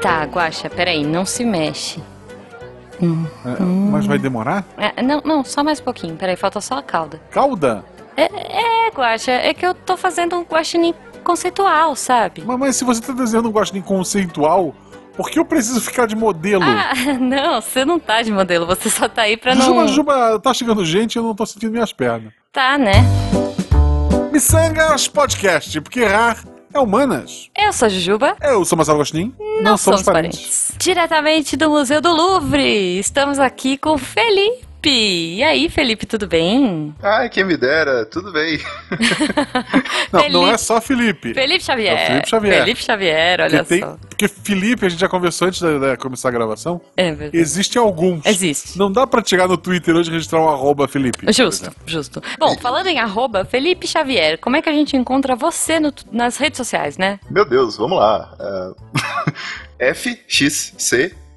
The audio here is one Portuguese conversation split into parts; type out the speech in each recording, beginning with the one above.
Tá, Guaxa, peraí, não se mexe. É, Mas vai demorar? É, não, não, só mais um pouquinho. Peraí, falta só a cauda. Cauda? É, é Guaxa, é que eu tô fazendo um guaxinim conceitual, sabe? Mas, mas se você tá desenhando um guaxinim conceitual, por que eu preciso ficar de modelo? Ah, não, você não tá de modelo, você só tá aí pra não... Juba, Juba, tá chegando gente e eu não tô sentindo minhas pernas. Tá, né? Missangas Podcast, porque errar é humanas. Eu sou a Jujuba. Eu sou Marcelo Gostin. Não, somos parentes. Diretamente do Museu do Louvre, estamos aqui com Felipe. E aí, Felipe, tudo bem? Ai, quem me dera, tudo bem. Não, Felipe. não é só Felipe. Felipe Xavier. É o Felipe Xavier. Felipe Xavier, olha Porque, tem- só. porque Felipe, a gente já conversou antes de, de começar a gravação, É verdade. existem alguns. Existe. Não dá pra chegar no Twitter hoje e registrar um arroba Felipe. Justo, justo. Bom, falando em arroba, Felipe Xavier, como é que a gente encontra você no- nas redes sociais, né? Meu Deus, vamos lá. É,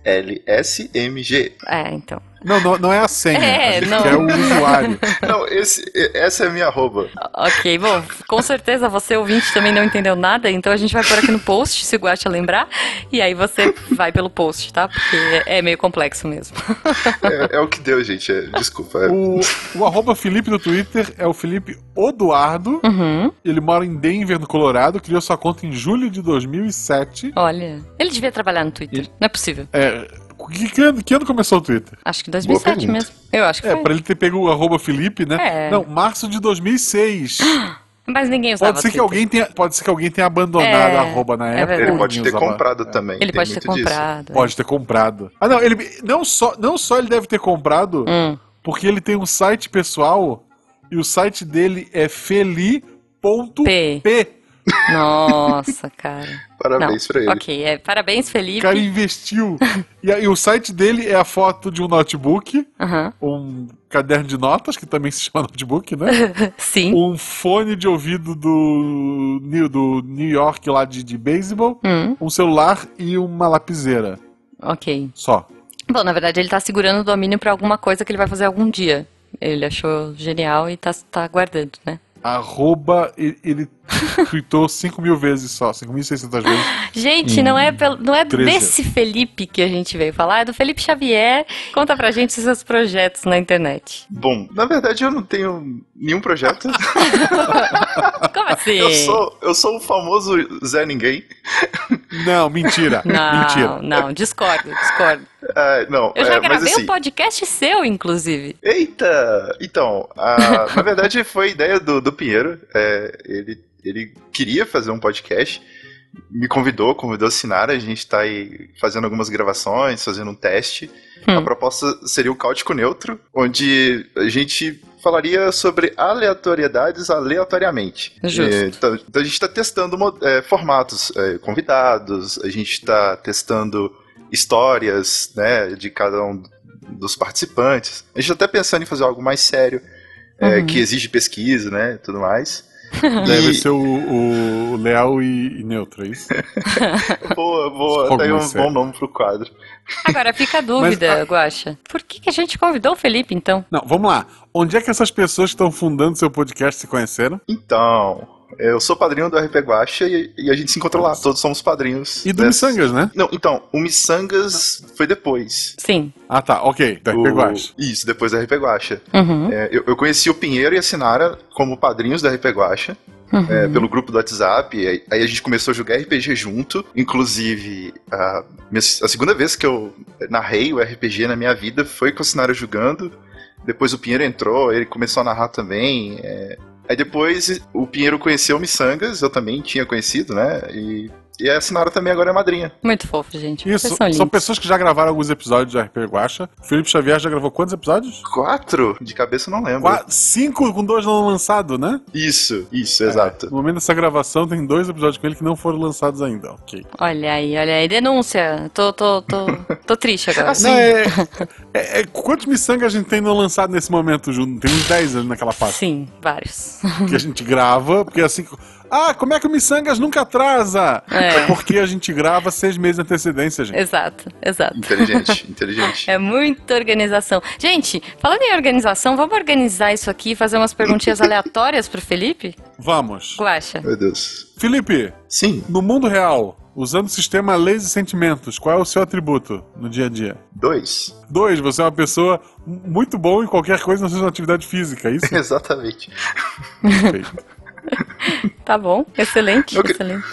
FXCLSMG. É, então. Não, não, não é a senha. É, não. quer o usuário. Não, esse, essa é a minha arroba. Ok, bom, com certeza você ouvinte também não entendeu nada, então a gente vai pôr aqui no post, se o Guacha lembrar, e aí você vai pelo post, tá? Porque é meio complexo mesmo. É, é o que deu, gente. é, desculpa. é. O, o arroba Felipe no Twitter é o Felipe Oduardo. Uhum, Ele mora em Denver, no Colorado. Criou sua conta em julho de 2007. olha, ele devia trabalhar no Twitter, não é possível. É, que, que ano, que ano começou o Twitter? Acho que 2007 pergunta. mesmo. Eu acho que É, foi. pra ele ter pego o arroba Felipe, né? É. Não, março de 2006. Mas ninguém usava Pode ser, que Twitter. alguém tenha, pode ser que alguém tenha abandonado É, a arroba na é época. Ele pode ter usava. comprado também. Ele tem pode ter comprado. é. Pode ter comprado. Ah, não, ele não só, não só ele deve ter comprado, Hum. porque ele tem um site pessoal e o site dele é feli.p. Nossa, cara. Parabéns Não, pra ele. Ok, é, parabéns, O Felipe. cara investiu. e, aí, o site dele é a foto de um notebook, Aham. um caderno de notas, que também se chama notebook, né? Sim. um fone de ouvido do, New- do New York lá de, de beisebol, Hum, um celular e uma lapiseira. ok. Só. Bom, na verdade, ele tá segurando o domínio pra alguma coisa que ele vai fazer algum dia. Ele achou genial e tá, tá guardando, né? Arroba, ele, tweetou 5 mil vezes só, 5.600 vezes. Gente, não é, pelo- não é 13. desse Felipe que a gente veio falar, é do Felipe Xavier. Conta pra gente os seus projetos na internet. Bom, na verdade eu não tenho nenhum projeto. Como assim? eu, sou, eu sou o famoso Zé Ninguém. Não, mentira. Não, mentira. não, discordo, discordo. Ah, não, Eu já é, gravei assim, um podcast seu, inclusive. Eita! Então, a- na verdade foi ideia do, do Pinheiro. É, ele, ele queria fazer um podcast, me convidou, convidou a Sinara, a gente tá aí fazendo algumas gravações, fazendo um teste. Hum. A proposta seria o Cáutico Neutro, onde a gente falaria sobre aleatoriedades aleatoriamente. Justo. É, então, então a gente está testando é, formatos, é, convidados, a gente está testando histórias né, de cada um dos participantes. A gente está até pensando em fazer algo mais sério, é, Uhum. que exige pesquisa, né, tudo mais. Deve E- ser o, o, Leal e, e Neutro, é isso? Boa, boa, aí um bom nome pro quadro. Agora fica a dúvida, Guaxa. Por que, que a gente convidou o Felipe, então? Não, vamos lá. Onde é que essas pessoas que estão fundando seu podcast se conheceram? Então, eu sou padrinho do RP Guacha e, e a gente se encontrou lá, todos somos padrinhos. E do dessa- Missangas, né? Não, então, o Missangas foi depois. Sim. Ah, tá, ok. Da O- RP Guacha. Isso, depois da RP Guacha. Uhum. É, eu, eu conheci o Pinheiro e a Sinara como padrinhos da RP Guacha, Uhum. é, pelo grupo do WhatsApp. e Aí, aí a gente começou a jogar RPG junto. Inclusive, a, minha- a segunda vez que eu narrei o RPG na minha vida foi com a Sinara jogando. Depois o Pinheiro entrou, ele começou a narrar também. é. Aí depois o Pinheiro conheceu o Missangas, eu também tinha conhecido, né? E, e a Sinara também agora é madrinha. Muito fofo, gente. Isso, são lindos. pessoas que já gravaram alguns episódios de RP Guacha. Felipe Xavier já gravou quantos episódios? Quatro? De cabeça eu não lembro. Qua- cinco com dois não lançados, né? Isso, isso, exato. No momento dessa gravação tem dois episódios com ele que não foram lançados ainda, ok. Olha aí, olha aí. Denúncia. Tô, tô, tô, tô triste agora. Assim, Não, é, é- é- quantos miçangas a gente tem não lançado nesse momento junto? Tem uns 10 ali naquela parte. Sim, vários. Que a gente grava, porque assim. Ah, como é que o Missangas nunca atrasa? É. Porque a gente grava seis meses de antecedência, gente. Exato, exato. Inteligente, inteligente. É muita organização. Gente, falando em organização, vamos organizar isso aqui e fazer umas perguntinhas aleatórias pro Felipe? Vamos. Guaxa. Meu Deus. Felipe, Sim, no mundo real, usando o sistema leis e sentimentos, qual é o seu atributo no dia a dia? dois. Dois, você é uma pessoa muito boa em qualquer coisa na sua atividade física, é isso? Exatamente. Perfeito. Tá bom, excelente, Eu que- excelente.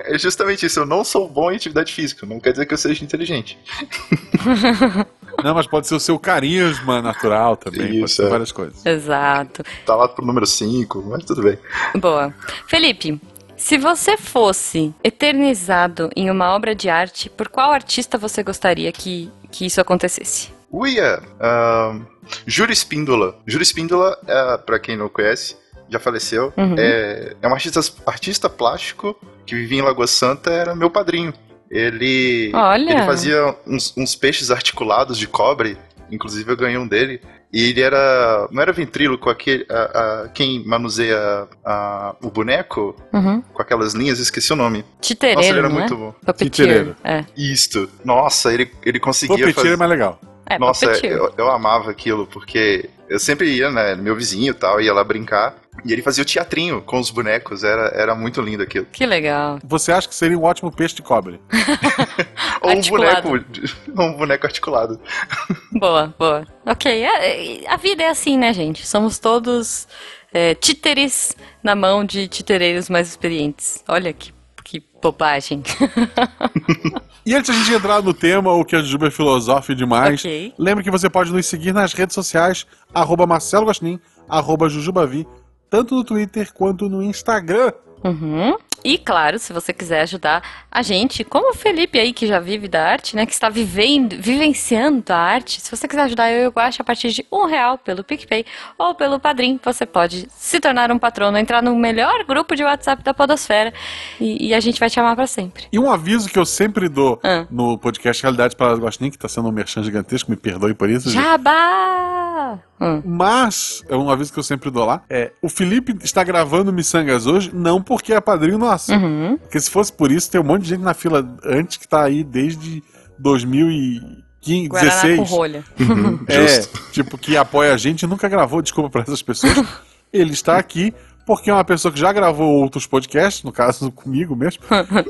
É justamente isso. Eu não sou bom em atividade física. Não quer dizer que eu seja inteligente. Não, mas pode ser o seu carisma natural também, pode Isso, ser é. várias coisas. Exato. Tá lá pro número 5, mas tudo bem. Boa. Felipe, se você fosse eternizado em uma obra de arte, por qual artista você gostaria que, que isso acontecesse? Uia! ahn, Júlio Espíndola. Júlio Espíndola, é, pra quem não conhece, já faleceu. Uhum. É, é um artista, artista plástico que vivia em Lagoa Santa, era meu padrinho. Ele, Olha. ele fazia uns, uns peixes articulados de cobre, inclusive eu ganhei um dele. E ele era. Não era ventríloco, aquele, a, a- quem manuseia a- o boneco Uhum. com aquelas linhas, esqueci o nome. Titereiro, Nossa, ele era não muito é? bom. Puppeteer. Titereiro. É, Isto. Nossa, ele, ele conseguia Puppeteer fazer. é mais legal. é Nossa, eu, eu amava aquilo, porque eu sempre ia, né, meu vizinho e tal, ia lá brincar, e ele fazia o teatrinho com os bonecos, era, era muito lindo aquilo. Que legal. Você acha que seria um ótimo peixe de cobre? Ou um boneco, um boneco articulado. Boa, boa. Ok, é- é- a vida é assim, né, gente? Somos todos é, títeres na mão de titereiros mais experientes. Olha que, que bobagem. E antes de a gente entrar no tema, o que a Jujuba é filosofe demais, Ok. lembre que você pode nos seguir nas redes sociais, arroba Marcelo Gostin, arroba Jujubavi, tanto no Twitter quanto no Instagram. Uhum. E claro, se você quiser ajudar a gente, como o Felipe aí que já vive da arte, né, que está vivendo, vivenciando a arte, se você quiser ajudar eu e o Guaxa a partir de um real pelo PicPay ou pelo Padrim, você pode se tornar um patrono, entrar no melhor grupo de WhatsApp da Podosfera e, e a gente vai te amar pra sempre. E um aviso que eu sempre dou Ah. no podcast Realidade para Gostin, que está sendo um merchan gigantesco, me perdoe por isso. Jabá! Hum. Mas, é um aviso que eu sempre dou lá, é, o Felipe está gravando Missangas hoje, não porque é padrinho nosso. Uhum. Porque se fosse por isso, tem um monte de gente na fila antes que tá aí desde 2015, Guaraná 16. com rolha. É, Justo. tipo, que apoia a gente e nunca gravou, desculpa pra essas pessoas. Ele está aqui porque é uma pessoa que já gravou outros podcasts, no caso comigo mesmo,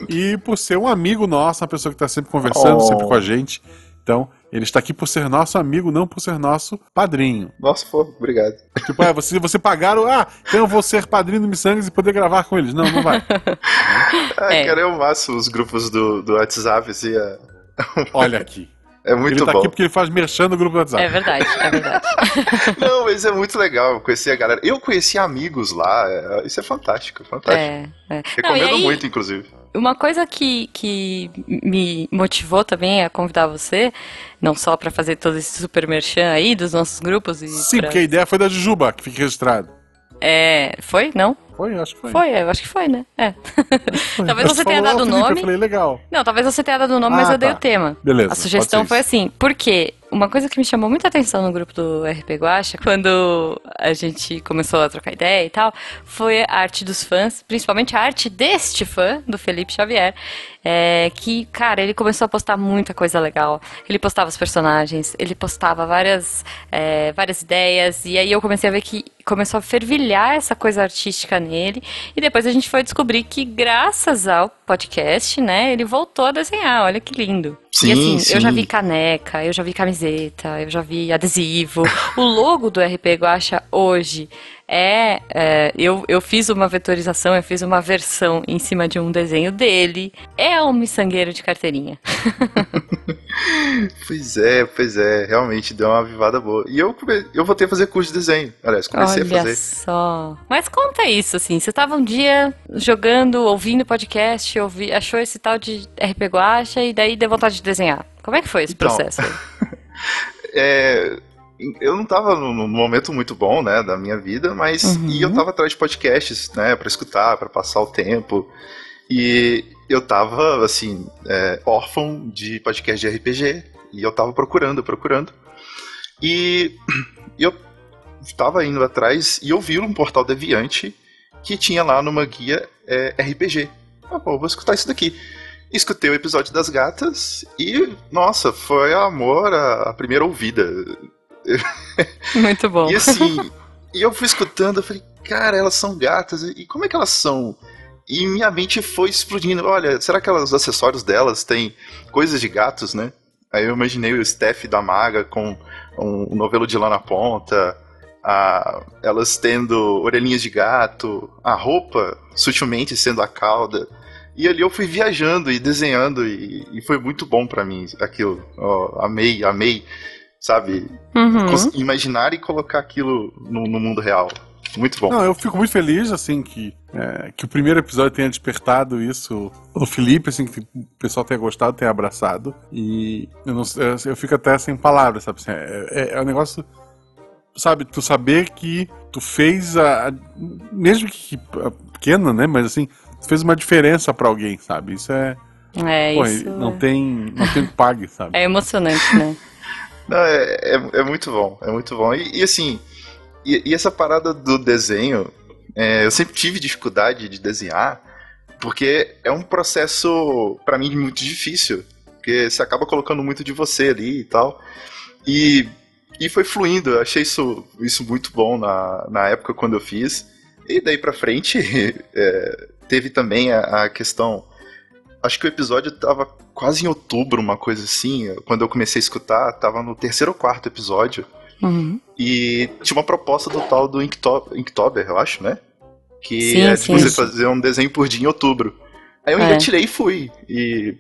e por ser um amigo nosso, uma pessoa que está sempre conversando, Oh. sempre com a gente. Então, ele está aqui por ser nosso amigo, não por ser nosso padrinho. Nossa, pô, obrigado. Tipo, é, você, você pagaram, ah, então eu vou ser padrinho do Missangas e poder gravar com eles. Não, não vai. Ah, É. cara, eu maço os grupos do, do WhatsApp, assim, é, Olha aqui. é muito ele tá bom. aqui porque ele faz merchan no grupo do WhatsApp. É verdade, é verdade. Não, mas é muito legal conhecer a galera. Eu conheci amigos lá, é- isso é fantástico, fantástico. É, é. Não, Recomendo aí, muito, inclusive. Uma coisa que, que me motivou também a convidar você, não só pra fazer todo esse super merchan aí dos nossos grupos e Sim, pra- porque a ideia foi da Jujuba, que fica registrado. É, foi? Não? Foi, acho que foi. Foi, eu acho que foi, né? É. Talvez você tenha dado "Ó, o Felipe", nome. Eu falei, legal. Não, talvez você tenha dado o nome, mas Ah, eu dei tá. o tema. Beleza, A sugestão foi assim, porque uma coisa que me chamou muita atenção no grupo do RP Guacha, quando a gente começou a trocar ideia e tal, foi a arte dos fãs, principalmente a arte deste fã, do Felipe Xavier, é, que, cara, ele começou a postar muita coisa legal. Ele postava os personagens, ele postava várias, é, várias ideias, e aí eu comecei a ver que começou a fervilhar essa coisa artística nele, e depois a gente foi descobrir que, graças ao podcast, né, ele voltou a desenhar, olha que lindo. Sim, e assim, sim. eu já vi caneca, eu já vi camiseta, eu já vi adesivo. o logo do RP Guacha hoje é, é, eu, eu fiz uma vetorização, eu fiz uma versão em cima de um desenho dele. É um miçangueiro de carteirinha. Pois é, pois é, realmente deu uma avivada boa. E eu, eu voltei a fazer curso de desenho. Aliás, comecei a Olha fazer. só. Mas conta isso, assim. Você estava um dia jogando, ouvindo podcast, ouvi, achou esse tal de RP Guacha e daí deu vontade de desenhar. Como é que foi esse Então, processo? É, eu não tava num momento muito bom, né, da minha vida, mas Uhum. e eu tava atrás de podcasts, né, para escutar, para passar o tempo. E eu tava assim, é, órfão de podcast de RPG e eu tava procurando, procurando. E eu tava indo atrás e eu vi um portal deviante que tinha lá numa guia é, RPG. Ah, pô, vou escutar isso daqui. Escutei o episódio das gatas e, nossa, foi amor à primeira ouvida. Muito bom. E assim, e eu fui escutando, eu falei, cara, elas são gatas, e como é que elas são? E minha mente foi explodindo. Olha, será que os acessórios delas têm coisas de gatos, né? Aí eu imaginei o Steph da Maga com um novelo de lã na ponta, a, elas tendo orelhinhas de gato, a roupa sutilmente sendo a cauda. E ali eu fui viajando e desenhando e, e foi muito bom para mim aquilo. Oh, amei, amei, sabe? Uhum. Imaginar e colocar aquilo no, no mundo real. Muito bom. Não, eu fico muito feliz, assim, que, é, que o primeiro episódio tenha despertado isso no Felipe, assim, que o pessoal tenha gostado, tenha abraçado. E eu, não, eu, eu fico até sem palavras, sabe? Assim, é, é, é um negócio, sabe, tu saber que tu fez a. Mesmo que pequena, né? Mas assim, tu fez uma diferença para alguém, sabe? Isso é. É, pô, isso. Não tem, não tem que pague, sabe? É emocionante, né? Não, é, é, é, muito bom, é muito bom. E, e assim, e, e, essa parada do desenho, é, eu sempre tive dificuldade de desenhar, porque é um processo, para mim, muito difícil. Porque você acaba colocando muito de você ali e tal. E, e foi fluindo, eu achei isso, isso muito bom na, na época quando eu fiz. E daí pra frente, é, teve também a, a questão. Acho que o episódio tava quase em outubro, uma coisa assim. Quando eu comecei a escutar, tava no terceiro ou quarto episódio. Uhum. E tinha uma proposta do tal do Inktober, Inktober eu acho, né? Que sim, é sim, você sim. fazer um desenho por dia em outubro. Aí eu É. engatilhei e fui. E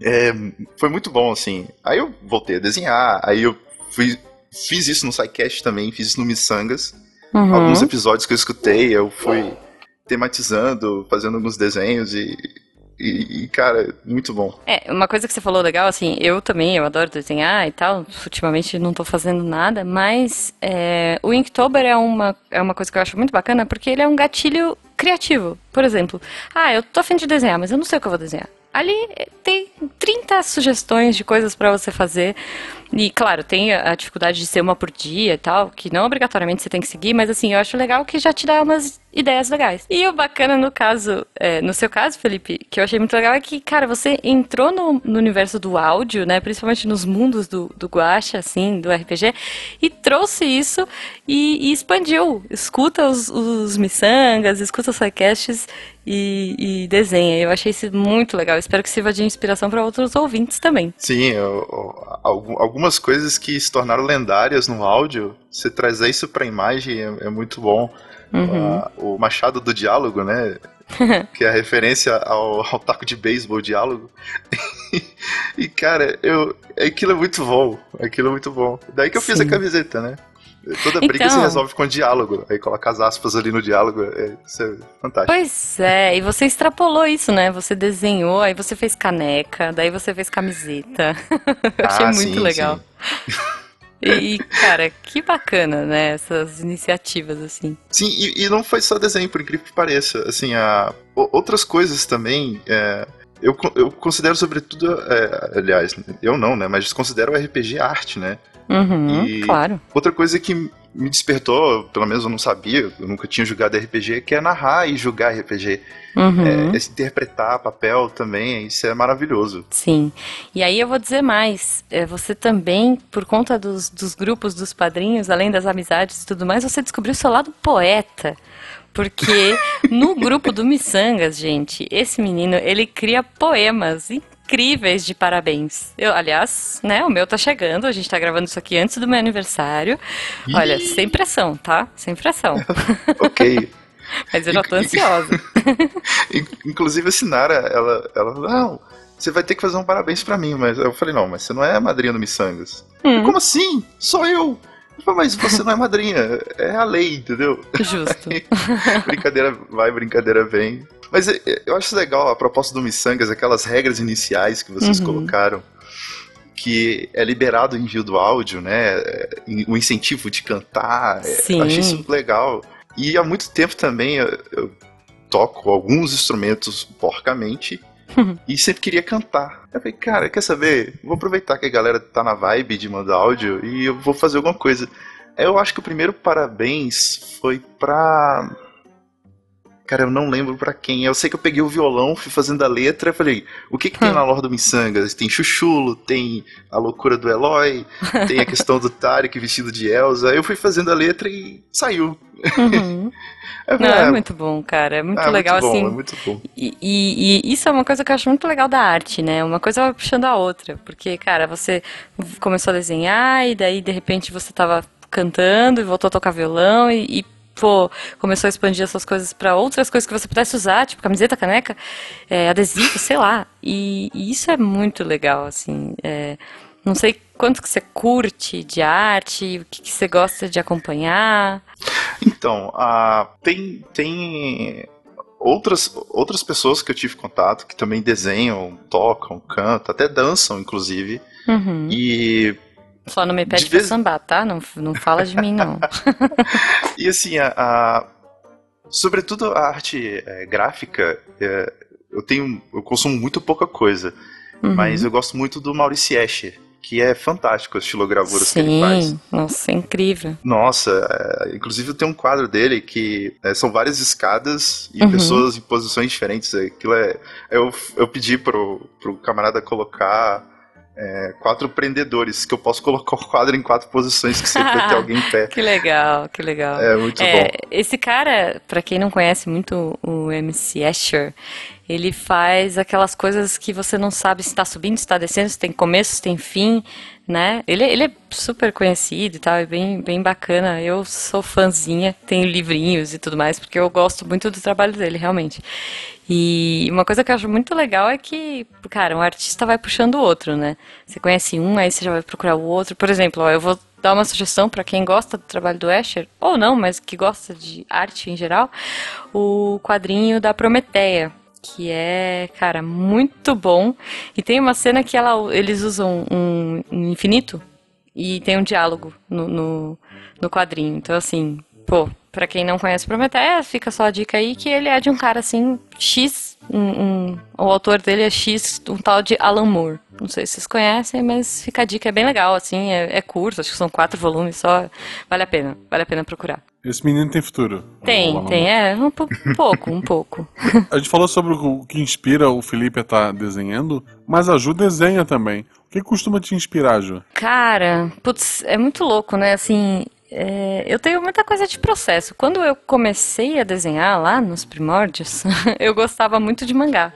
é, foi muito bom, assim. Aí eu voltei a desenhar, aí eu fui, fiz isso no SciCast também, fiz isso no Missangas. Uhum. Alguns episódios que eu escutei, eu fui tematizando, fazendo alguns desenhos e, e, e, cara, muito bom. É, uma coisa que você falou legal, assim, eu também, eu adoro desenhar e tal, ultimamente não tô fazendo nada, mas é, o Inktober é uma, é uma coisa que eu acho muito bacana, porque ele é um gatilho criativo. Por exemplo, ah, eu tô afim de desenhar, mas eu não sei o que eu vou desenhar. Ali eh, tem 30 sugestões de coisas pra você fazer. E, claro, tem a dificuldade de ser uma por dia e tal, que não obrigatoriamente você tem que seguir, mas assim, eu acho legal que já te dá umas ideias legais. E o bacana no caso, é, no seu caso, Felipe, que eu achei muito legal é que, cara, você entrou no, no universo do áudio, né? Principalmente nos mundos do, do Guacha, assim, do RPG, e trouxe isso e, e expandiu. Escuta os, os miçangas, escuta os sidecasts e, e desenha. Eu achei isso muito legal. Espero que sirva de inspiração para outros ouvintes também. Sim, eu- eu- algu- algumas coisas que se tornaram lendárias no áudio, você trazer isso pra imagem é, é muito bom. Uhum. Ah, o Machado do Diálogo, né? que é a referência ao, ao taco de beisebol diálogo. e, cara, eu, aquilo é muito bom. Aquilo é muito bom. Daí que eu fiz Sim. a camiseta, né? Toda briga se Então. resolve com diálogo. Aí coloca as aspas ali no diálogo. É, isso é fantástico. Pois é, e você extrapolou isso, né? Você desenhou, aí você fez caneca, daí você fez camiseta. Eu achei Ah, muito sim, legal. sim. E, cara, que bacana, né? Essas iniciativas, assim. Sim, e, e não foi só desenho, por incrível que pareça. Assim, a, outras coisas também. é, eu, eu considero, sobretudo. é, aliás, eu não, né? Mas considero o RPG arte, né? Uhum, E- claro. Outra coisa que me despertou, pelo menos eu não sabia, eu nunca tinha jogado RPG, que é narrar e jogar RPG. Uhum. É, esse interpretar papel também, isso é maravilhoso. Sim. E aí eu vou dizer mais. é, Você também, por conta dos, dos grupos dos padrinhos, além das amizades e tudo mais, você descobriu seu lado poeta. Porque no grupo do Missangas, gente, esse menino, ele cria poemas incríveis de parabéns. Eu, aliás, né, o meu tá chegando, a gente tá gravando isso aqui antes do meu aniversário. Olha, sem pressão, tá? Sem pressão. Ok. Mas eu já tô ansiosa. In- Inclusive a Sinara, ela, ela falou, não, você vai ter que fazer um parabéns pra mim. Mas eu falei, não, mas você não é a madrinha do Missangas. Hum, Como assim? Sou eu! Mas você não é madrinha, é a lei, entendeu? justo. brincadeira vai, brincadeira vem. Mas é, é, eu acho legal a proposta do Missangas, aquelas regras iniciais que vocês Uhum. colocaram, que é liberado o envio do áudio, né? é, O incentivo de cantar. Sim. Eu achei isso legal. E há muito tempo também eu, eu toco alguns instrumentos porcamente. E sempre queria cantar. Eu falei, cara, quer saber? Vou aproveitar que a galera tá na vibe de mandar áudio e eu vou fazer alguma coisa. Eu acho que o primeiro parabéns foi pra. Cara, eu não lembro pra quem. Eu sei que eu peguei o violão, fui fazendo a letra, e falei, o que que tem Hum. na lore do Missangas? Tem Chuchulo, tem a loucura do Eloy, tem a questão do Tarek vestido de Elsa. Eu fui fazendo a letra e saiu. Uhum. Eu Não, é ah, muito bom, cara. É muito ah, legal, muito bom, assim. É muito bom. E, e- e isso é uma coisa que eu acho muito legal da arte, né? Uma coisa vai puxando a outra. Porque, cara, você começou a desenhar e daí, de repente, você tava cantando e voltou a tocar violão e, e, pô, começou a expandir essas coisas pra outras coisas que você pudesse usar, tipo camiseta, caneca, é, adesivo, sei lá. E, e isso é muito legal, assim. é, não sei quanto que você curte de arte, o que, que você gosta de acompanhar. Então, ah, tem, tem outras, outras pessoas que eu tive contato que também desenham, tocam, cantam, até dançam, inclusive. Uhum. E, Só não me pede De pra vez- sambar, tá? Não, não fala de mim, não. e assim, a, a- sobretudo a arte eh, gráfica, eh, eu tenho, eu consumo muito pouca coisa, Uhum. mas eu gosto muito do Maurice Escher, que é fantástico as estilogravuras que ele faz. Nossa, é incrível. Nossa, é, inclusive tenho um quadro dele que é, são várias escadas e Uhum. pessoas em posições diferentes. Aquilo é. Eu, eu pedi pro, pro camarada colocar é, quatro prendedores, que eu posso colocar o quadro em quatro posições que sempre vai ter alguém em pé. Que legal, que legal. É muito É, bom. esse cara, pra quem não conhece muito o MC Escher, ele faz aquelas coisas que você não sabe se tá subindo, se tá descendo, se tem começo, se tem fim, né? Ele, ele é super conhecido e tal, é bem, bem bacana. Eu sou fãzinha, tenho livrinhos e tudo mais, porque eu gosto muito do trabalho dele, realmente. E uma coisa que eu acho muito legal é que, cara, um artista vai puxando o outro, né? Você conhece um, aí você já vai procurar o outro. Por exemplo, ó, eu vou dar uma sugestão para quem gosta do trabalho do Escher, ou não, mas que gosta de arte em geral, o quadrinho da Prometeia, que é, cara, muito bom. E tem uma cena que ela, eles usam um infinito e tem um diálogo no, no, no quadrinho. Então, assim, pô, pra quem não conhece Prometeia, fica só a dica aí que ele é de um cara assim, X. Um, um- o autor dele é X, um tal de Alan Moore. Não sei se vocês conhecem, mas fica a dica, é bem legal, assim, é, é curto, acho que são quatro volumes só. Vale a pena, vale a pena procurar. Esse menino tem futuro. Tem, lá. tem, é, um, po- pouco, um pouco. A gente falou sobre o que inspira o Felipe a estar desenhando, mas a Ju desenha também. O que costuma te inspirar, Ju? Cara, putz, é muito louco, né? Assim, é, eu tenho muita coisa de processo. Quando eu comecei a desenhar lá nos primórdios, eu gostava muito de mangá.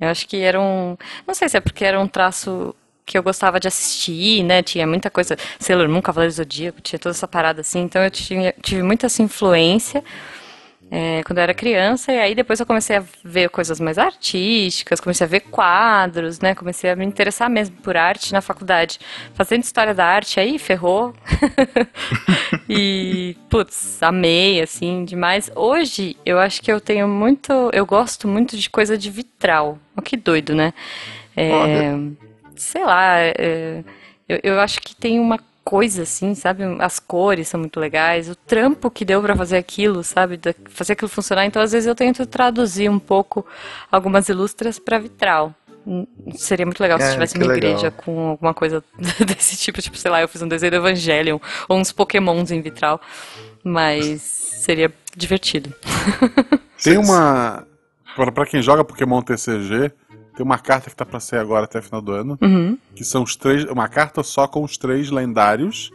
Eu acho que era um. Não sei se é porque era um traço que eu gostava de assistir, né? Tinha muita coisa. Sailor Moon, Cavaleiro Zodíaco, tinha toda essa parada assim. Então eu tinha, tive muita essa influência é, quando eu era criança, e aí depois eu comecei a ver coisas mais artísticas, comecei a ver quadros, né? Comecei a me interessar mesmo por arte na faculdade. Fazendo história da arte aí, ferrou. e, putz, amei, assim, demais. Hoje, eu acho que eu tenho muito. Eu gosto muito de coisa de vitral. Ó, que doido, né? É. sei lá, é, eu, eu acho que tem uma coisa assim, sabe? As cores são muito legais, o trampo que deu pra fazer aquilo, sabe? Da- fazer aquilo funcionar. Então, às vezes, eu tento traduzir um pouco algumas ilustras pra vitral. Hum, Seria muito legal se É, tivesse que uma legal. igreja com alguma coisa desse tipo, tipo, sei lá, eu fiz um desenho do Evangelion ou uns pokémons em vitral, mas seria divertido. Tem uma. Pra quem joga Pokémon TCG, tem uma carta que tá pra sair agora até o final do ano. Uhum. Que são os três. Uma carta só com os três lendários: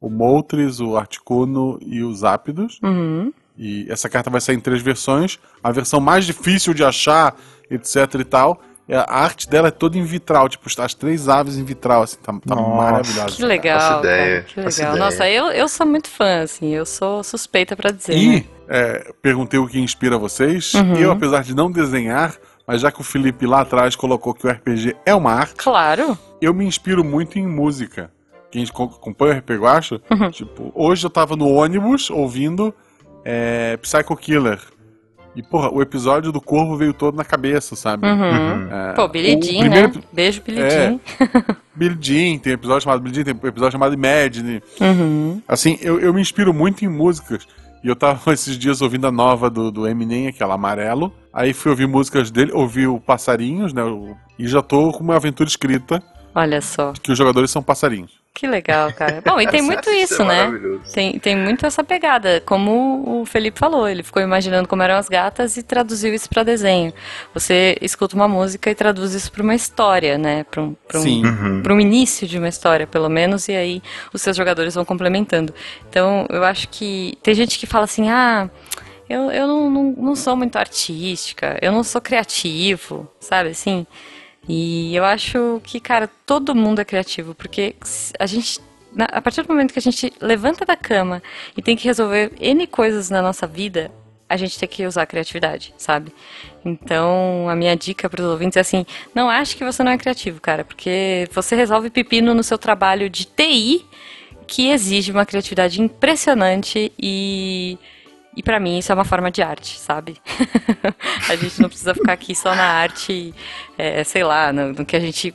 o Moltres, o Articuno e os Zápidos. Uhum. E essa carta vai sair em três versões. A versão mais difícil de achar, etc e tal. é- A arte dela é toda em vitral, tipo, as três aves em vitral, assim, tá, tá maravilhosa. Que legal, cara, ideia, que legal. ideia. Nossa, eu, eu sou muito fã, assim, eu sou suspeita pra dizer, né? E é, perguntei o que inspira vocês. Uhum. Eu, apesar de não desenhar, mas já que o Felipe lá atrás colocou que o RPG é uma arte, Claro. eu me inspiro muito em música. Quem co- acompanha o RPG Guacha, Uhum. tipo, hoje eu tava no ônibus ouvindo é, Psycho Killer. E, porra, o episódio do Corvo veio todo na cabeça, sabe? Uhum. É, Pô, Billy Jean, primeiro né? Beijo, Billy É. Jean. Billie Jean, tem episódio chamado Billie Jean, tem episódio chamado Imagine. Uhum. Assim, eu, eu me inspiro muito em músicas. E eu tava esses dias ouvindo a nova do, do Eminem, aquela amarelo. Aí fui ouvir músicas dele, ouvi o Passarinhos, né? o- E já tô com uma aventura escrita Olha só. que os jogadores são passarinhos. Que legal, cara. Bom, e tem muito Isso é isso, né? Tem, tem muito essa pegada, como o Felipe falou, ele ficou imaginando como eram as gatas e traduziu isso pra desenho. Você escuta uma música e traduz isso pra uma história, né? Pra um, pra um, Sim. Uhum. para um início de uma história, pelo menos, e aí os seus jogadores vão complementando. Então, eu acho que tem gente que fala assim, ah, eu, eu não, não, não sou muito artística, eu não sou criativo, sabe assim? E eu acho que, cara, todo mundo é criativo, porque a gente. A partir do momento que a gente levanta da cama e tem que resolver N coisas na nossa vida, a gente tem que usar a criatividade, sabe? Então, a minha dica para os ouvintes é assim: não ache que você não é criativo, cara, porque você resolve pepino no seu trabalho de TI que exige uma criatividade impressionante e. E pra mim isso é uma forma de arte, sabe? a gente não precisa ficar aqui só na arte, é, sei lá, no, no que a gente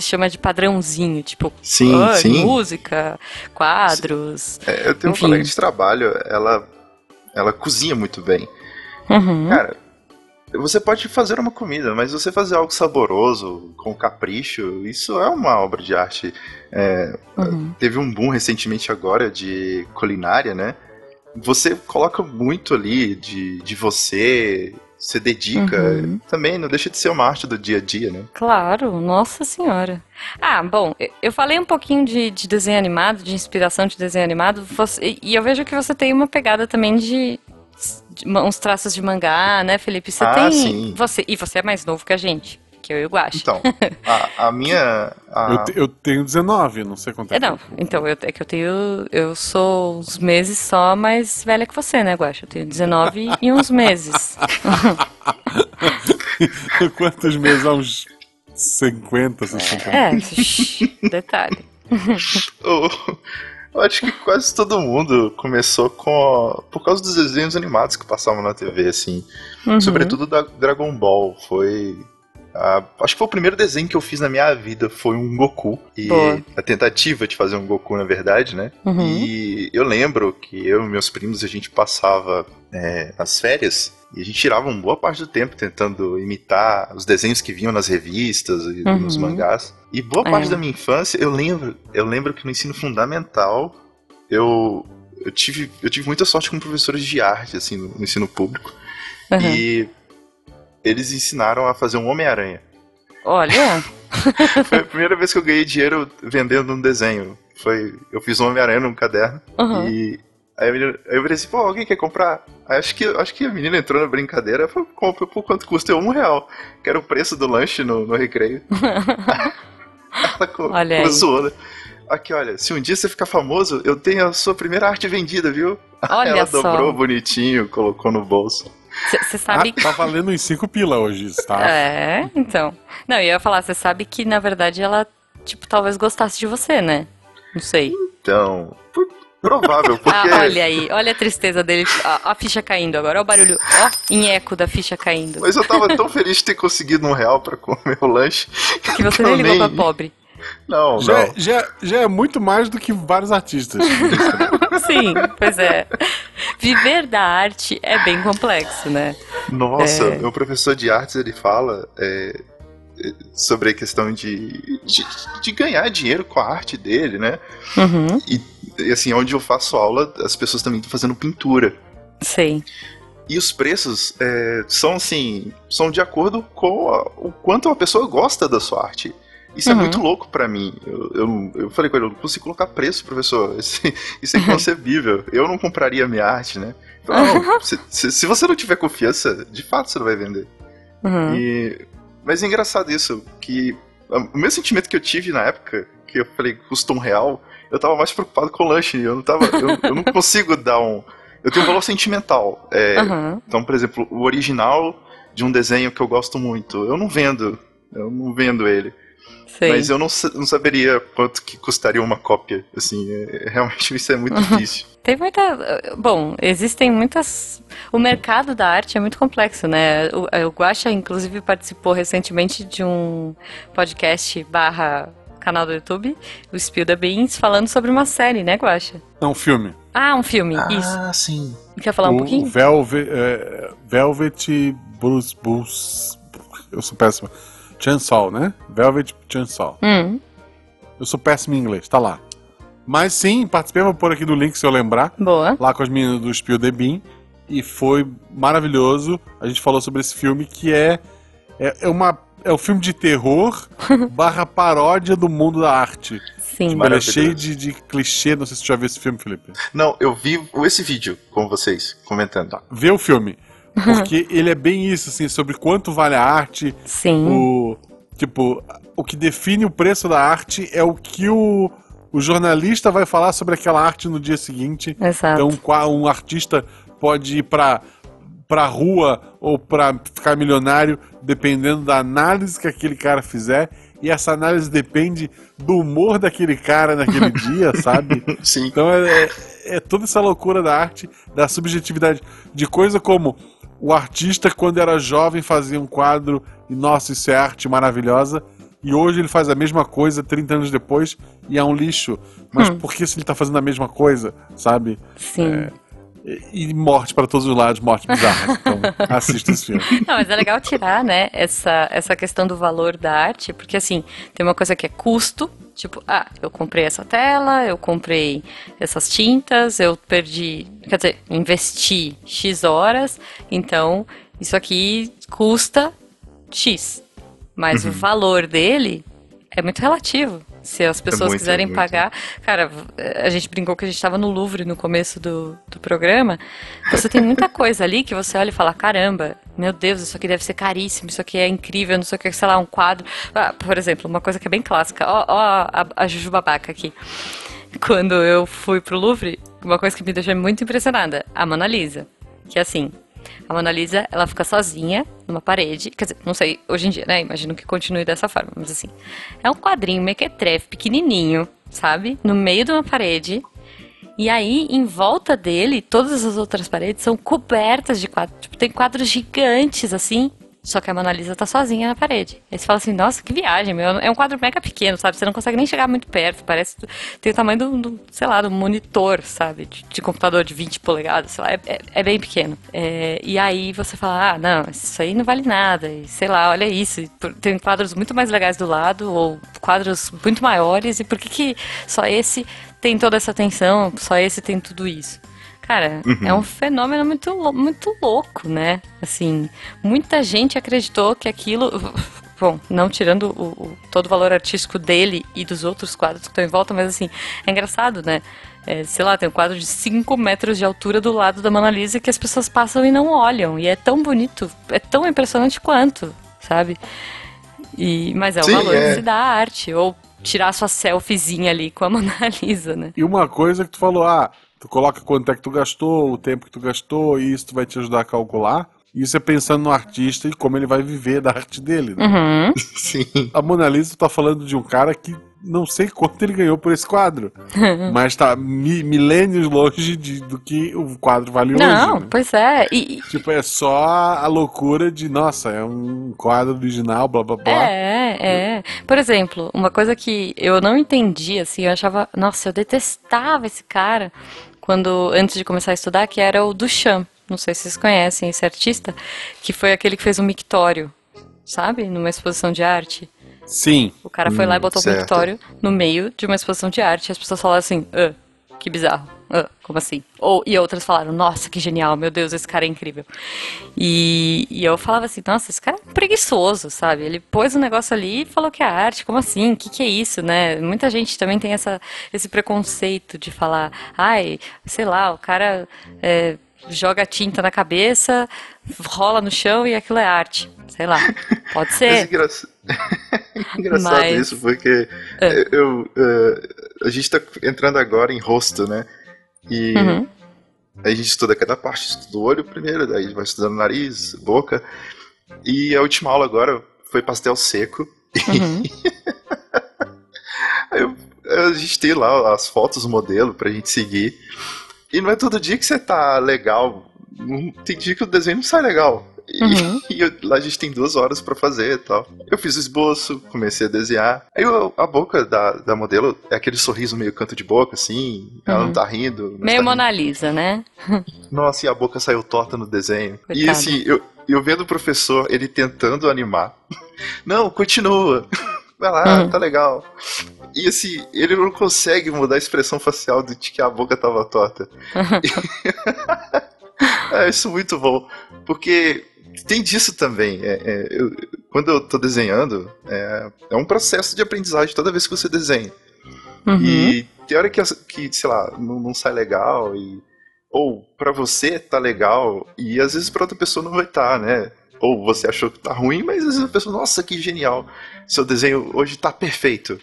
chama de padrãozinho, tipo Sim, ah, sim. música, quadros. É, eu tenho Enfim. um colega de trabalho, ela, ela cozinha muito bem. Uhum. Cara, você pode fazer uma comida, mas você fazer algo saboroso, com capricho, isso é uma obra de arte. É, Uhum. Teve um boom recentemente agora de culinária, né? Você coloca muito ali de, de você, você dedica. Uhum. Também não deixa de ser uma arte do dia a dia, né? Claro, nossa senhora. Ah, bom, eu- falei um pouquinho de, de desenho animado, de inspiração de desenho animado, você- e eu vejo que você tem uma pegada também de, uns traços de mangá, né, Felipe? Você Ah, tem. sim. Você, e você é mais novo que a gente, que eu e o. Então, a, a minha. a- Eu, te- eu tenho 19, não sei quanto é. É, não, então, eu, é que eu tenho. Eu sou uns meses só mais velha que você, né, Guache? Eu tenho 19 e uns meses. Quantos meses? Há uns 50, 60. É, shh, detalhe. Eu, eu acho que quase todo mundo começou com. por causa dos desenhos animados que passavam na TV, assim. Uhum. Sobretudo da Dragon Ball. Foi. A- acho que foi o primeiro desenho que eu fiz na minha vida. Foi um Goku. E Boa. a tentativa de fazer um Goku, na verdade, né? Uhum. E eu lembro que eu e meus primos a gente passava é, as férias e a gente tirava uma boa parte do tempo tentando imitar os desenhos que vinham nas revistas e Uhum. nos mangás. E boa É. parte da minha infância, eu lembro, eu lembro que no ensino fundamental eu eu tive, eu tive muita sorte com professores de arte assim no, no ensino público Uhum. e eles ensinaram a fazer um Homem-Aranha. Olha, Foi a primeira vez que eu ganhei dinheiro vendendo um desenho. Foi, eu fiz um Homem-Aranha num caderno uhum. e aí, aí eu falei assim, pô, alguém quer comprar? Aí acho que, acho que a menina entrou na brincadeira, falou, compra, por quanto custa? Eu, um real, que era o preço do lanche no, no recreio. Ela co- Olha né? Aqui, olha, se um dia você ficar famoso, eu tenho a sua primeira arte vendida, viu? olha Ela só. dobrou bonitinho, colocou no bolso. Você sabe Ah, tá valendo uns 5 pila hoje, isso, tá? É, então. Não, eu ia falar, você sabe que na verdade ela, tipo, talvez gostasse de você, né? Não sei. Então, provável, porque... Ah, olha aí, olha a tristeza dele, a, a ficha caindo agora, olha o barulho, ó, em eco da ficha caindo. Mas eu tava tão feliz de ter conseguido um real pra comer o lanche. Que você eu nem ligou nem- pra pobre. Não, Já, não. é- já, já é muito mais do que vários artistas. Sim, pois é. Viver da arte é bem complexo, né? Nossa, É. meu professor de artes ele fala é, é, sobre a questão de, de, de ganhar dinheiro com a arte dele, né? Uhum, E assim, onde eu faço aula, as pessoas também estão fazendo pintura. sei. E os preços é, são assim, são de acordo com a- o quanto a pessoa gosta da sua arte. Isso é Uhum. muito louco pra mim. Eu, eu, eu falei com ele, eu não consigo colocar preço, professor. Isso, isso é inconcebível. Eu não compraria minha arte, né? Falei, Não, se, se, se você não tiver confiança, de fato você não vai vender. Uhum. E- Mas é engraçado isso, que o meu sentimento que eu tive na época, que eu falei custa um real, eu tava mais preocupado com o lanche. Eu não tava. Eu, eu não consigo dar um. Eu tenho um valor sentimental. É, Uhum. Então, por exemplo, o original de um desenho que eu gosto muito, eu não vendo. Eu não vendo ele. Sei. Mas eu não, não saberia quanto que custaria uma cópia. Assim, é- realmente isso é muito Uhum. difícil. Tem muita. Bom, existem muitas. O mercado da arte é muito complexo, né? O, o Guaxa, inclusive, participou recentemente de um podcast barra canal do YouTube, o Spill the Beans, falando sobre uma série, né, Guaxa? Não, filme. Ah, um filme, isso. sim. Quer falar um o pouquinho? Velvet, é, Velvet Bruce Bruce. Eu sou péssimo. Chainsaw, né? Velvet Chainsaw. Hum, Eu sou péssimo em inglês, tá lá. Mas sim, participei, vou pôr aqui do link se eu lembrar. Boa. Lá com as meninas do Spiel the Bean. E foi maravilhoso. A gente falou sobre esse filme que é, é, é uma. É um filme de terror barra paródia do mundo da arte. Sim. Ele é cheio de, de clichê. Não sei se você já viu esse filme, Felipe. Não, eu vi esse vídeo com vocês, comentando. Vê o filme. Porque ele é bem isso, assim, sobre quanto vale a arte, Sim. O, tipo, o que define o preço da arte é o que o, o jornalista vai falar sobre aquela arte no dia seguinte. Exato. Então, um artista pode ir pra, pra rua ou pra ficar milionário, dependendo da análise que aquele cara fizer. E essa análise depende do humor daquele cara naquele dia, sabe? Sim. Então é, é- é toda essa loucura da arte, da subjetividade, de coisa como o artista, quando era jovem, fazia um quadro e, nossa, isso é arte maravilhosa. E hoje ele faz a mesma coisa 30 anos depois e é um lixo. Mas Hum. por que se ele tá fazendo a mesma coisa, sabe? Sim. E, e morte para todos os lados, morte bizarra. Então, assista esse filme. Não, mas é legal tirar, né, essa, essa questão do valor da arte, porque assim, tem uma coisa que é custo, tipo, ah, eu comprei essa tela, eu comprei essas tintas, eu perdi, quer dizer, investi X horas, então isso aqui custa X. Mas o valor dele é muito relativo. Se as pessoas muito, quiserem muito. pagar. Cara, a gente brincou que a gente estava no Louvre no começo do, do programa. Você tem muita coisa ali que você olha e fala: caramba, meu Deus, isso aqui deve ser caríssimo, isso aqui é incrível, não sei o que, sei lá, um quadro. Ah, por exemplo, uma coisa que é bem clássica: ó, ó a, a Juju Babaca aqui. Quando eu fui pro Louvre, uma coisa que me deixou muito impressionada: a Mona Lisa. Que assim, a Mona Lisa, ela fica sozinha numa parede. Quer dizer, não sei, hoje em dia, né? Imagino que continue dessa forma, mas assim. É um quadrinho mequetrefe, pequenininho, sabe? No meio de uma parede. E aí, em volta dele, todas as outras paredes são cobertas de quadros. Tipo, tem quadros gigantes, assim. Só que a Mona Lisa tá sozinha na parede. Aí você fala assim, nossa, que viagem, meu. É um quadro mega pequeno, sabe? Você não consegue nem chegar muito perto. Parece tem o tamanho do, do, sei lá, do monitor, sabe? De, de computador de 20 polegadas, sei lá. É, é- é bem pequeno. É, e aí você fala, ah, não, isso aí não vale nada. E sei lá, olha isso. Tem quadros muito mais legais do lado, ou quadros muito maiores. E por que, que só esse tem toda essa atenção, só esse tem tudo isso? Cara, é um fenômeno muito, muito louco, né? Assim, muita gente acreditou que aquilo. Bom, não tirando o, o- todo o valor artístico dele e dos outros quadros que estão em volta, mas assim, é engraçado, né? É, sei lá, tem um quadro de 5 metros de altura do lado da Mona Lisa que as pessoas passam e não olham. E é tão bonito, é tão impressionante quanto, sabe? E, mas é o Sim, valor é. que se dá à arte. Ou tirar sua selfiezinha ali com a Mona Lisa, né? E uma coisa que tu falou, ah, tu coloca quanto é que tu gastou, o tempo que tu gastou, e isso tu vai te ajudar a calcular. Isso é pensando no artista e como ele vai viver da arte dele. Né? Uhum. Sim. A Mona Lisa tá falando de um cara que não sei quanto ele ganhou por esse quadro. mas tá mi- milênios longe de, do que o quadro vale Não, hoje. né? pois é. E, Tipo, é só a loucura de, nossa, é um quadro original, blá blá blá. É, é. Por exemplo, uma coisa que eu não entendi, assim, eu achava, nossa, eu detestava esse cara quando antes de começar a estudar, que era o Duchamp. Não sei se vocês conhecem esse artista, que foi aquele que fez um mictório, sabe? Numa exposição de arte. Sim. O cara foi lá e botou um certo. mictório no meio de uma exposição de arte. E as pessoas falaram assim, ah, que bizarro. Ah, como assim? Ou, e outras falaram, nossa, que genial, meu Deus, esse cara é incrível. E, e eu falava assim, nossa, esse cara é preguiçoso, sabe? Ele pôs um negócio ali e falou que é arte, como assim? O que, que é isso, né? Muita gente também tem essa, esse preconceito de falar, ai, sei lá, o cara é, joga tinta na cabeça, rola no chão e aquilo é arte. Sei lá, pode ser. engraçado, Mas- isso, porque É. eu, eh, a gente tá entrando agora em rosto, né? E Uhum. a gente estuda cada parte, estuda o olho primeiro, daí vai estudando nariz, boca. E a última aula agora foi pastel seco. Uhum. Aí eu- a gente tem lá as fotos do modelo pra gente seguir. E não é todo dia que você tá legal. Tem dia que o desenho não sai legal. E, Uhum. e eu- lá a gente tem duas horas pra fazer e tal. Eu fiz o esboço, comecei a desenhar. Aí eu- a boca da, da modelo é aquele sorriso meio canto de boca, assim. Ela Uhum. não tá rindo. não Meio tá Mona Lisa, né? Nossa, e a boca saiu torta no desenho. E assim, eu, eu vendo o professor, ele tentando animar. Não, continua. vai lá, tá legal. E assim, ele não consegue mudar a expressão facial de que a boca tava torta. é isso muito bom. Porque tem disso também. É, é, eu, quando eu tô desenhando, é, é, um processo de aprendizagem toda vez que você desenha. Uhum. E tem hora que, que sei lá, não, não sai legal e ou para você tá legal e às vezes para outra pessoa não vai estar, tá, né? Ou você achou que tá ruim, mas às vezes a pessoa, nossa, que genial. Seu desenho hoje tá perfeito.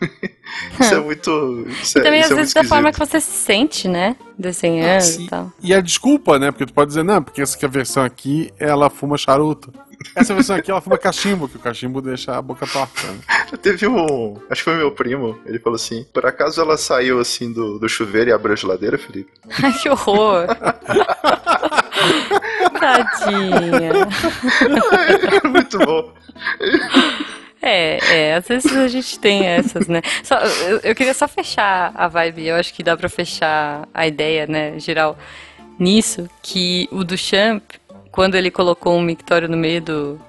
isso é muito. Isso e também, é, às é vezes, da forma que você se sente, né? Desenhando ah, e tal. E a desculpa, né? Porque tu pode dizer, não, porque essa aqui, a versão aqui, ela fuma charuto. Essa versão aqui, ela fuma cachimbo, que o cachimbo deixa a boca torta. Né? Teve um. Acho que foi meu primo. Ele falou assim: por acaso ela saiu assim do, do chuveiro e abriu a geladeira, Felipe? Ai, que horror! Tadinha. É, muito bom. É, é, às vezes a gente tem essas, né? Só, eu, eu, queria só fechar a vibe, eu acho que dá pra fechar a ideia, né, geral, nisso, que o Duchamp, quando ele colocou um mictório no meio do,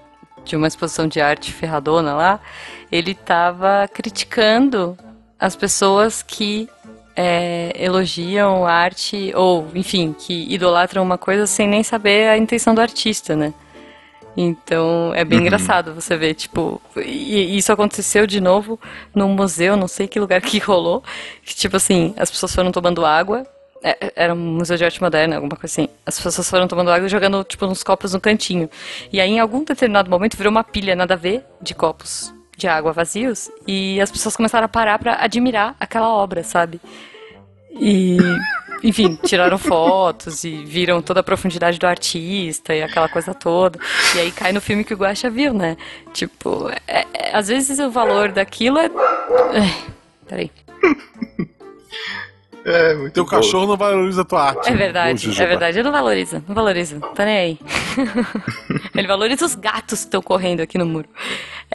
de uma exposição de arte ferradona lá, ele tava criticando as pessoas que é, elogiam arte, ou, enfim, que idolatram uma coisa sem nem saber a intenção do artista, né? Então é bem uhum. engraçado você ver, tipo, e isso aconteceu de novo num museu, não sei que lugar que rolou, que tipo assim, as pessoas foram tomando água, é, é, era um museu de arte moderna, alguma coisa assim. As pessoas foram tomando água e jogando, tipo, uns copos no cantinho. E aí, em algum determinado momento, virou uma pilha nada a ver de copos de água vazios e as pessoas começaram a parar para admirar aquela obra, sabe? E, enfim, tiraram fotos e viram toda a profundidade do artista e aquela coisa toda. E aí cai no filme que o Guaxa viu, né? Tipo, é, é, às vezes o valor daquilo é. é peraí. É, muito Teu bom. cachorro não valoriza a tua arte. É verdade, é verdade. Ele não valoriza, não valoriza. Tá nem aí. Ele valoriza os gatos que estão correndo aqui no muro.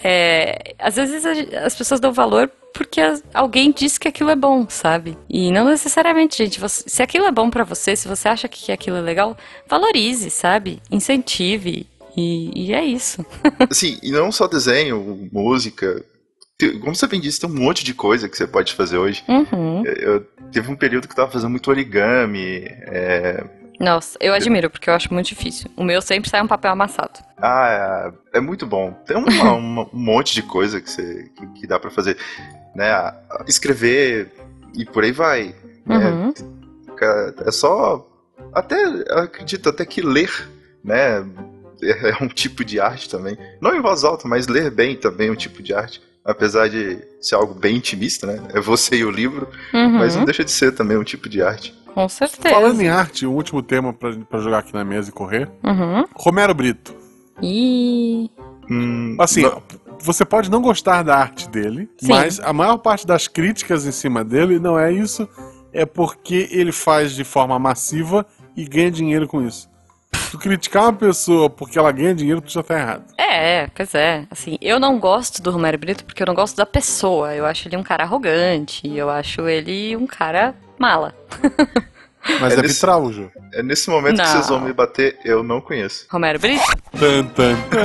É, às vezes as pessoas dão valor porque alguém disse que aquilo é bom, sabe? E não necessariamente, gente. Você, se aquilo é bom para você, se você acha que aquilo é legal, valorize, sabe? Incentive. E, e é isso. Sim, e não só desenho, música, como você bem disse, tem um monte de coisa que você pode fazer hoje. Uhum. Eu, teve um período que eu tava fazendo muito origami. É... Nossa, eu admiro, porque eu acho muito difícil. O meu sempre sai um papel amassado. Ah, é, é muito bom. Tem uma, uma, um monte de coisa que, você, que, que dá para fazer. Né? Escrever e por aí vai. Uhum. É, é só. Até, acredito, até que ler, né? É, é um tipo de arte também. Não em voz alta, mas ler bem também é um tipo de arte apesar de ser algo bem intimista, né? É você e o livro, uhum. mas não deixa de ser também um tipo de arte. Com certeza. Falando em arte, um último tema pra, jogar aqui na mesa e correr. Uhum. Romero Brito. E hum, assim, não. você pode não gostar da arte dele, Sim. mas a maior parte das críticas em cima dele não é isso, é porque ele faz de forma massiva e ganha dinheiro com isso tu criticar uma pessoa porque ela ganha dinheiro, tu já tá errado. É, pois é. Assim, eu não gosto do Romero Brito porque eu não gosto da pessoa. Eu acho ele um cara arrogante. Eu acho ele um cara mala. Mas é, é nesse, vitral, Ju. É nesse momento não. que vocês vão me bater, eu não conheço. Romero Brito? Tan, tan, tan.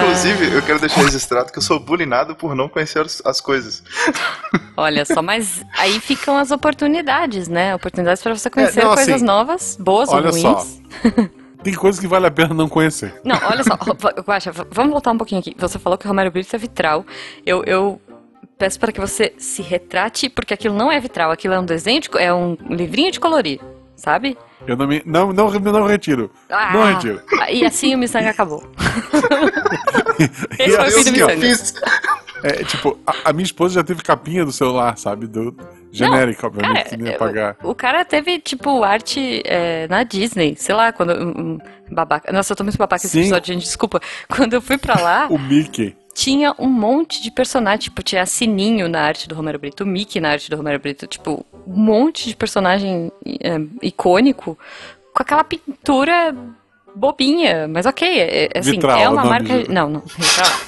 Inclusive, eu quero deixar registrado que eu sou bulinado por não conhecer as coisas. Olha só, mas aí ficam as oportunidades, né? Oportunidades para você conhecer é, não, coisas assim, novas, boas ou ruins. Só. Tem coisas que vale a pena não conhecer. Não, olha só, Guaxa, vamos voltar um pouquinho aqui. Você falou que o Romero Brito é vitral. Eu, eu peço para que você se retrate, porque aquilo não é vitral, aquilo é um desenho, de, é um livrinho de colorir, sabe? Eu não me. Não, não, não retiro. Ah, não retiro. E assim o Missanga acabou. Esse foi o fim do assim, Missanga. É, tipo, a, a, minha esposa já teve capinha do celular, sabe? Do, genérica, obviamente, cara, ia pagar. O, o, cara teve, tipo, arte é, na Disney, sei lá, quando. Um, babaca. Nossa, eu tô muito babaca esse episódio, gente, desculpa. Quando eu fui pra lá. o Mickey tinha um monte de personagem, tipo, tinha Sininho na arte do Romero Brito, Mickey na arte do Romero Brito, tipo, um monte de personagem é, icônico com aquela pintura bobinha, mas ok, é, é assim, Vitral, é uma marca. De... Não, não,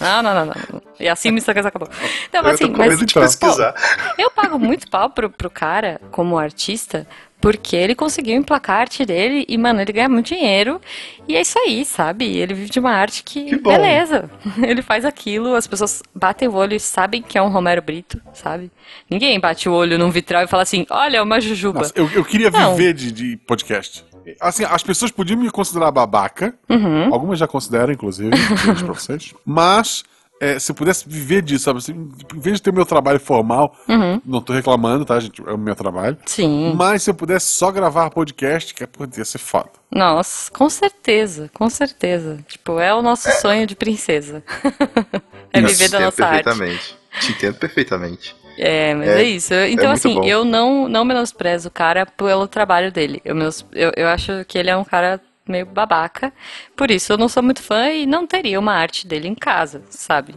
não, não, não, não, E assim me Sagas acabou. Não, mas assim, mas, tipo, pesquisar. eu pago muito pau pro, pro cara, como artista, Porque ele conseguiu emplacar a arte dele e, mano, ele ganha muito dinheiro. E é isso aí, sabe? Ele vive de uma arte que, Que beleza. Ele faz aquilo, as pessoas batem o olho e sabem que é um Romero Brito, sabe? Ninguém bate o olho num vitral e fala assim: olha, é uma jujuba. Nossa, eu, eu queria Não. viver de, de podcast. Assim, as pessoas podiam me considerar babaca. Uhum. Algumas já consideram, inclusive. pra vocês. Mas, é, se eu pudesse viver disso, sabe? assim, em vez de ter o meu trabalho formal, Uhum. não tô reclamando, tá, gente? É o meu trabalho. Sim. Mas se eu pudesse só gravar podcast, que é, pô, ia ser foda. Nossa, com certeza, com certeza. Tipo, é o nosso sonho de princesa. é viver da entendo nossa arte. perfeitamente. Te entendo perfeitamente. É, mas É- é, isso. Então, muito assim, bom. eu não, não menosprezo o cara pelo trabalho dele. Eu, menos, eu, eu acho que ele é um cara meio babaca. Por isso, eu não sou muito fã e não teria uma arte dele em casa, sabe?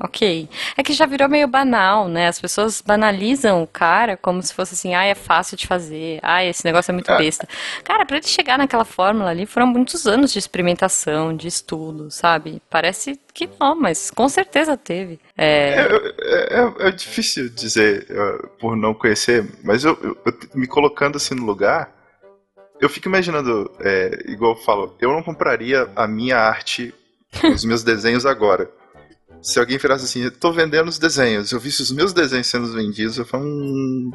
Ok. É que já virou meio banal, né? As pessoas banalizam o cara como se fosse assim, ah, é fácil de fazer, ah, esse negócio é muito É. besta. Cara, pra ele chegar naquela fórmula ali, foram muitos anos de experimentação, de estudo, sabe? Parece que não, mas com certeza teve. É, É, é- é difícil dizer uh, por não conhecer, mas eu, eu- eu me colocando assim no lugar, eu fico imaginando, é, igual eu falo, eu não compraria a minha arte, os meus desenhos agora. Se alguém falasse assim, tô vendendo os desenhos, eu visse os meus desenhos sendo vendidos, eu falo, hum,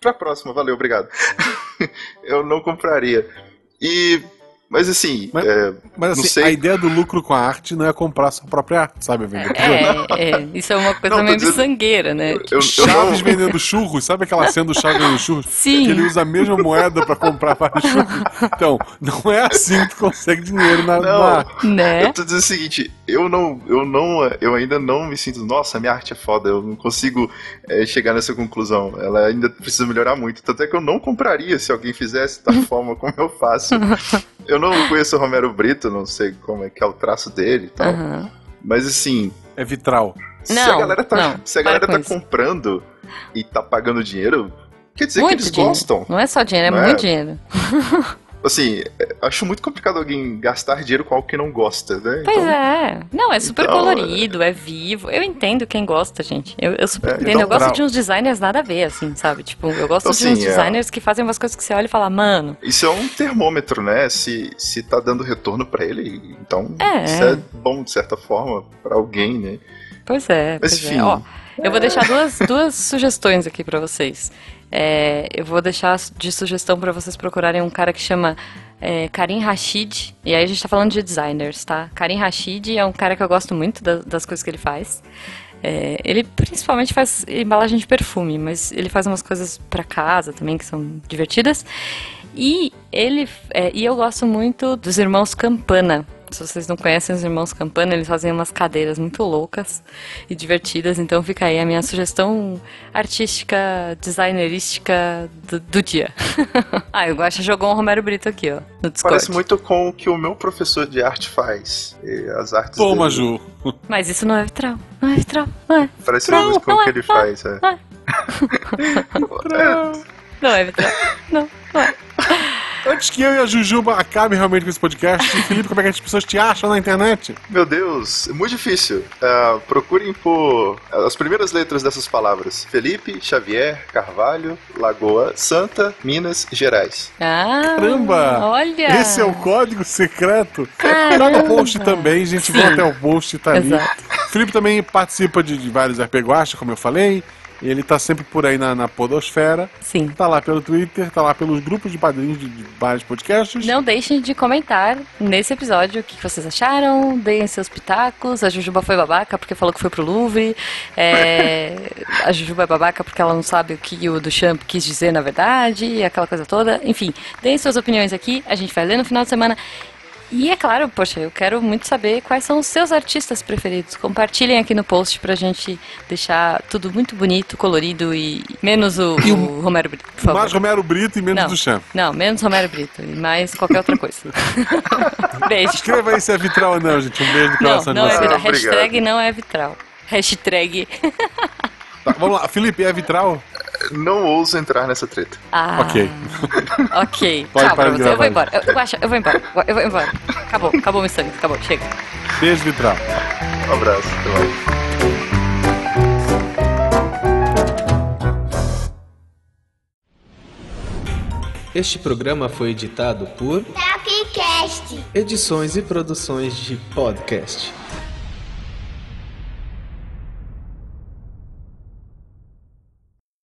pra próxima, valeu, obrigado. eu não compraria. E, mas assim, Mas- é, Mas Não assim, sei. a ideia do lucro com a arte não é comprar sua própria arte, sabe? Vender é, é, isso é uma coisa Não, meio dizendo- miçangueira, né? eu, eu Chaves não, vendendo churros, sabe aquela cena do Chaves vendendo churros? Sim. Que ele usa a mesma moeda pra comprar vários churros. Então, não é assim que tu consegue dinheiro na, Não. na arte. Né? Eu tô dizendo o seguinte, eu não, eu não, eu ainda não me sinto, nossa, minha arte é foda, eu não consigo é, chegar nessa conclusão. Ela ainda precisa melhorar muito. Tanto é que eu não compraria se alguém fizesse da forma como eu faço. Eu não conheço o Romero Brito, não sei como é que é o traço dele e tal. Aham. Mas assim, É vitral. se a Não, galera tá, não, se a galera com tá isso. comprando e tá pagando dinheiro, quer dizer Muito que eles dinheiro. gostam. Não é só dinheiro, é é? muito dinheiro. Assim, é, acho muito complicado alguém gastar dinheiro com algo que não gosta, né? Pois Então, é. Não, é super Então, colorido, é vivo. Eu entendo quem gosta, gente. Eu, eu super É, entendo. então, eu gosto pra- de uns designers nada a ver, assim, sabe? Tipo, eu gosto de Assim, uns é. designers que fazem umas coisas que você olha e fala, mano, Isso é um termômetro, né? Se, se tá dando retorno pra ele, então É. isso é bom de certa forma pra alguém, né? Pois é, Mas pois enfim. é. Ó, eu vou deixar duas, duas sugestões aqui pra vocês. É, eu vou deixar de sugestão pra vocês procurarem um cara que chama é, Karim Rashid. E aí a gente tá falando de designers, tá? Karim Rashid é um cara que eu gosto muito da- das coisas que ele faz. É, ele principalmente faz embalagem de perfume, mas ele faz umas coisas pra casa também que são divertidas. E ele é, e eu gosto muito dos irmãos Campana. Se vocês não conhecem os irmãos Campana, eles fazem umas cadeiras muito loucas e divertidas. Então fica aí a minha sugestão artística, designerística do, do dia. ah, o Guaxa jogou um Romero Brito aqui, ó, no Discord. Parece muito com o que o meu professor de arte faz. E as artes Toma, dele Ju. Mas isso não é vitral, não é vitral, não é. Parece Não, muito com não o é, que ele não é, faz. É. não é. Não é vitral, não, não é. Antes que eu e a Jujuba acabem realmente com esse podcast, Felipe, como é que as pessoas te acham na internet? Meu Deus, é muito difícil. Ah, procurem por as primeiras letras dessas palavras: Felipe, Xavier, Carvalho, Lagoa, Santa, Minas Gerais. Ah, Caramba! Olha! Esse é o código secreto. Tá no post também, gente. Vão até o post, tá ali. Exato. Felipe também participa de, de vários RP Guacha, como eu falei. Ele tá sempre por aí na, na podosfera. Sim. Tá lá pelo Twitter, tá lá pelos grupos de padrinhos de, de vários podcasts. Não deixem de comentar nesse episódio o que vocês acharam, deem seus pitacos. A Jujuba foi babaca porque falou que foi pro Louvre. É, a Jujuba é babaca porque ela não sabe o que o Duchamp quis dizer na verdade, aquela coisa toda. Enfim, deem suas opiniões aqui, a gente vai ler no final de semana. E é claro, poxa, eu quero muito saber quais são os seus artistas preferidos. Compartilhem aqui no post pra gente deixar tudo muito bonito, colorido e menos o, o Romero Brito, por favor. Mais Romero Brito e menos Não. do Champ. Não, menos Romero Brito e mais qualquer outra coisa. Beijo. Escreva aí se é vitral ou não, gente. Um beijo Não, coração não de é vocês. vitral. Obrigado. Hashtag não é vitral. Hashtag. Tá, vamos lá. Felipe, é vitral? Não ouso entrar nessa treta. Ah, Ok. Ok. Pode Tchau parar de. Eu vou embora. Eu, eu, acho, eu vou embora. Eu vou embora. Acabou. Acabou meu sangue. Acabou. Chega. Beijo, vitral. Um abraço, até mais. Este programa foi editado por Tapcast. Edições e Produções de Podcast.